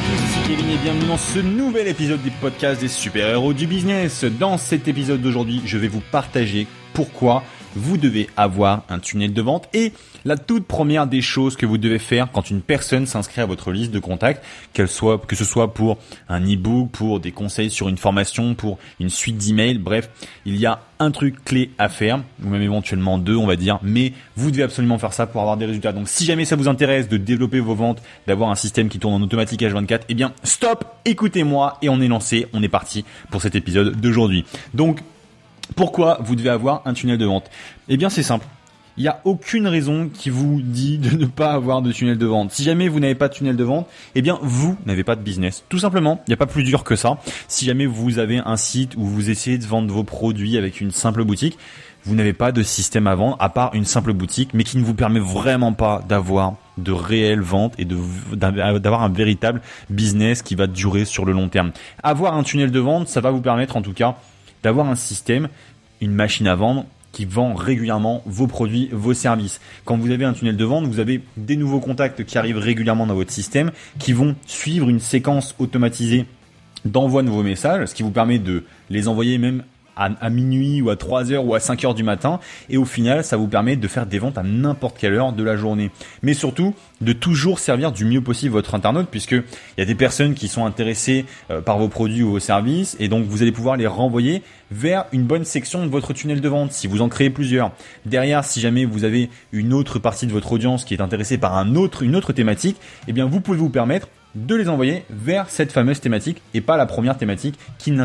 à tous, Kevin et bienvenue dans ce nouvel épisode du podcast des super-héros du business. Dans cet épisode d'aujourd'hui, je vais vous partager pourquoi vous devez avoir un tunnel de vente et la toute première des choses que vous devez faire quand une personne s'inscrit à votre liste de contacts, qu'elle soit, que ce soit pour un e-book, pour des conseils sur une formation, pour une suite d'emails, bref, il y a un truc clé à faire, ou même éventuellement deux, on va dire, mais vous devez absolument faire ça pour avoir des résultats. Donc si jamais ça vous intéresse de développer vos ventes, d'avoir un système qui tourne en automatique H24, eh bien stop, écoutez-moi et on est lancé, on est parti pour cet épisode d'aujourd'hui. Donc pourquoi vous devez avoir un tunnel de vente? Eh bien c'est simple. Il n'y a aucune raison qui vous dit de ne pas avoir de tunnel de vente. Si jamais vous n'avez pas de tunnel de vente, eh bien vous n'avez pas de business. Tout simplement, il n'y a pas plus dur que ça. Si jamais vous avez un site où vous essayez de vendre vos produits avec une simple boutique, vous n'avez pas de système à vendre à part une simple boutique, mais qui ne vous permet vraiment pas d'avoir de réelles ventes et d'avoir un véritable business qui va durer sur le long terme. Avoir un tunnel de vente, ça va vous permettre en tout cas d'avoir un système, une machine à vendre qui vend régulièrement vos produits, vos services. Quand vous avez un tunnel de vente, vous avez des nouveaux contacts qui arrivent régulièrement dans votre système, qui vont suivre une séquence automatisée d'envoi de vos messages, ce qui vous permet de les envoyer même à, minuit ou à 3 heures ou à 5 heures du matin. Et au final, ça vous permet de faire des ventes à n'importe quelle heure de la journée. Mais surtout, de toujours servir du mieux possible votre internaute, puisque il y a des personnes qui sont intéressées euh, par vos produits ou vos services, et donc vous allez pouvoir les renvoyer vers une bonne section de votre tunnel de vente, si vous en créez plusieurs. Derrière, si jamais vous avez une autre partie de votre audience qui est intéressée par une autre thématique, eh bien vous pouvez vous permettre de les envoyer vers cette fameuse thématique et pas la première thématique qui ne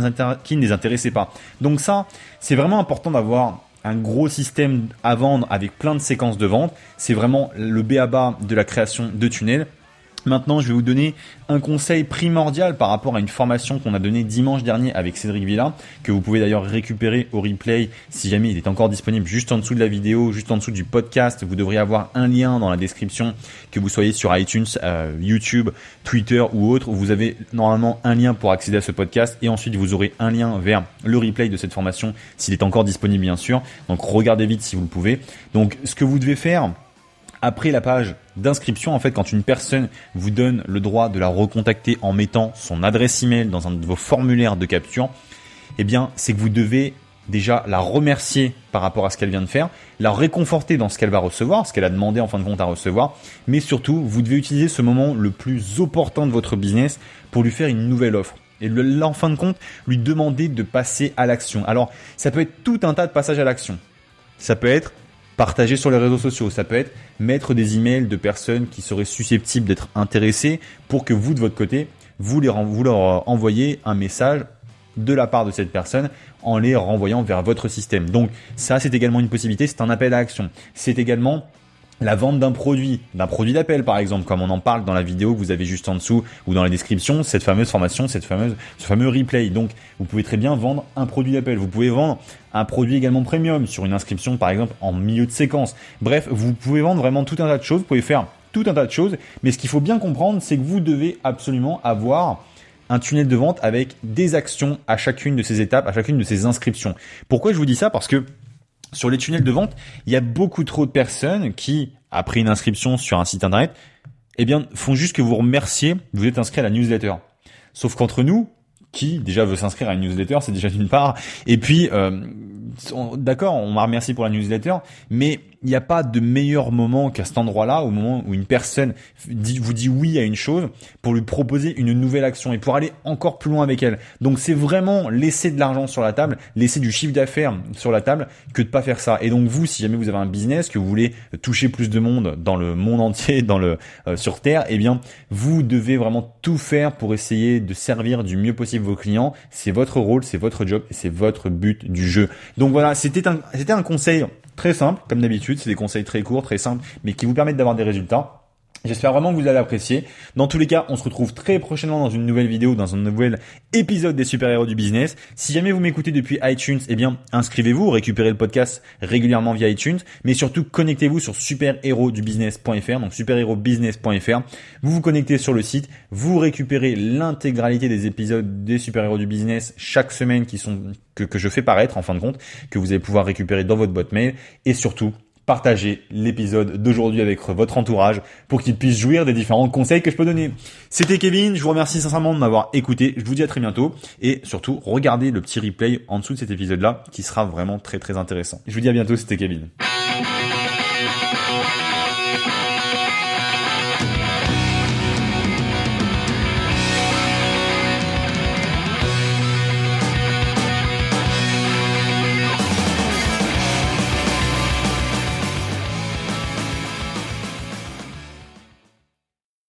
les, intéressait pas. Donc ça, c'est vraiment important d'avoir un gros système à vendre avec plein de séquences de vente. C'est vraiment le B à bas de la création de tunnels. Maintenant, je vais vous donner un conseil primordial par rapport à une formation qu'on a donnée dimanche dernier avec Cédric Villa, que vous pouvez d'ailleurs récupérer au replay si jamais il est encore disponible juste en dessous de la vidéo, juste en dessous du podcast. Vous devriez avoir un lien dans la description, que vous soyez sur iTunes, euh, YouTube, Twitter ou autre, vous avez normalement un lien pour accéder à ce podcast et ensuite vous aurez un lien vers le replay de cette formation s'il est encore disponible bien sûr. Donc regardez vite si vous le pouvez. Donc ce que vous devez faire, après la page d'inscription, en fait, quand une personne vous donne le droit de la recontacter en mettant son adresse email dans un de vos formulaires de capture, eh bien, c'est que vous devez déjà la remercier par rapport à ce qu'elle vient de faire, la réconforter dans ce qu'elle va recevoir, ce qu'elle a demandé en fin de compte à recevoir, mais surtout, vous devez utiliser ce moment le plus opportun de votre business pour lui faire une nouvelle offre. Et en fin de compte, lui demander de passer à l'action. Alors, ça peut être tout un tas de passages à l'action. Ça peut être partager sur les réseaux sociaux. Ça peut être mettre des emails de personnes qui seraient susceptibles d'être intéressées pour que vous, de votre côté, vous, leur envoyez un message de la part de cette personne en les renvoyant vers votre système. Donc ça, c'est également une possibilité, c'est un appel à action. C'est également la vente d'un produit, d'un produit d'appel par exemple, comme on en parle dans la vidéo que vous avez juste en dessous ou dans la description, cette fameuse formation, cette fameuse, ce fameux replay. Donc, vous pouvez très bien vendre un produit d'appel. Vous pouvez vendre un produit également premium sur une inscription par exemple en milieu de séquence. Bref, vous pouvez vendre vraiment tout un tas de choses. Vous pouvez faire tout un tas de choses. Mais ce qu'il faut bien comprendre, c'est que vous devez absolument avoir un tunnel de vente avec des actions à chacune de ces étapes, à chacune de ces inscriptions. Pourquoi je vous dis ça? Parce que sur les tunnels de vente, il y a beaucoup trop de personnes qui, après une inscription sur un site internet, eh bien, font juste que vous remercier, vous êtes inscrit à la newsletter. Sauf qu'entre nous, qui déjà veut s'inscrire à une newsletter, c'est déjà d'une part. Et puis, euh, d'accord, on m'a remercié pour la newsletter, mais il n'y a pas de meilleur moment qu'à cet endroit-là, au moment où une personne vous dit oui à une chose, pour lui proposer une nouvelle action et pour aller encore plus loin avec elle. Donc c'est vraiment laisser de l'argent sur la table, laisser du chiffre d'affaires sur la table, que de pas faire ça. Et donc vous, si jamais vous avez un business, que vous voulez toucher plus de monde dans le monde entier, dans le euh, sur Terre, eh bien vous devez vraiment tout faire pour essayer de servir du mieux possible vos clients. C'est votre rôle, c'est votre job, c'est votre but du jeu. Donc voilà, c'était un, c'était un conseil Très simple, comme d'habitude, c'est des conseils très courts, très simples, mais qui vous permettent d'avoir des résultats. J'espère vraiment que vous allez apprécier. Dans tous les cas, on se retrouve très prochainement dans une nouvelle vidéo, dans un nouvel épisode des super-héros du business. Si jamais vous m'écoutez depuis iTunes, eh bien, inscrivez-vous, récupérez le podcast régulièrement via iTunes, mais surtout connectez-vous sur superhéroesdubusiness.fr, donc superhérobusiness.fr. Vous vous connectez sur le site, vous récupérez l'intégralité des épisodes des super-héros du business chaque semaine qui sont, que, que je fais paraître en fin de compte, que vous allez pouvoir récupérer dans votre boîte mail et surtout, partagez l'épisode d'aujourd'hui avec votre entourage pour qu'il puisse jouir des différents conseils que je peux donner. C'était Kevin, je vous remercie sincèrement de m'avoir écouté, je vous dis à très bientôt et surtout regardez le petit replay en dessous de cet épisode là qui sera vraiment très très intéressant. Je vous dis à bientôt, c'était Kevin.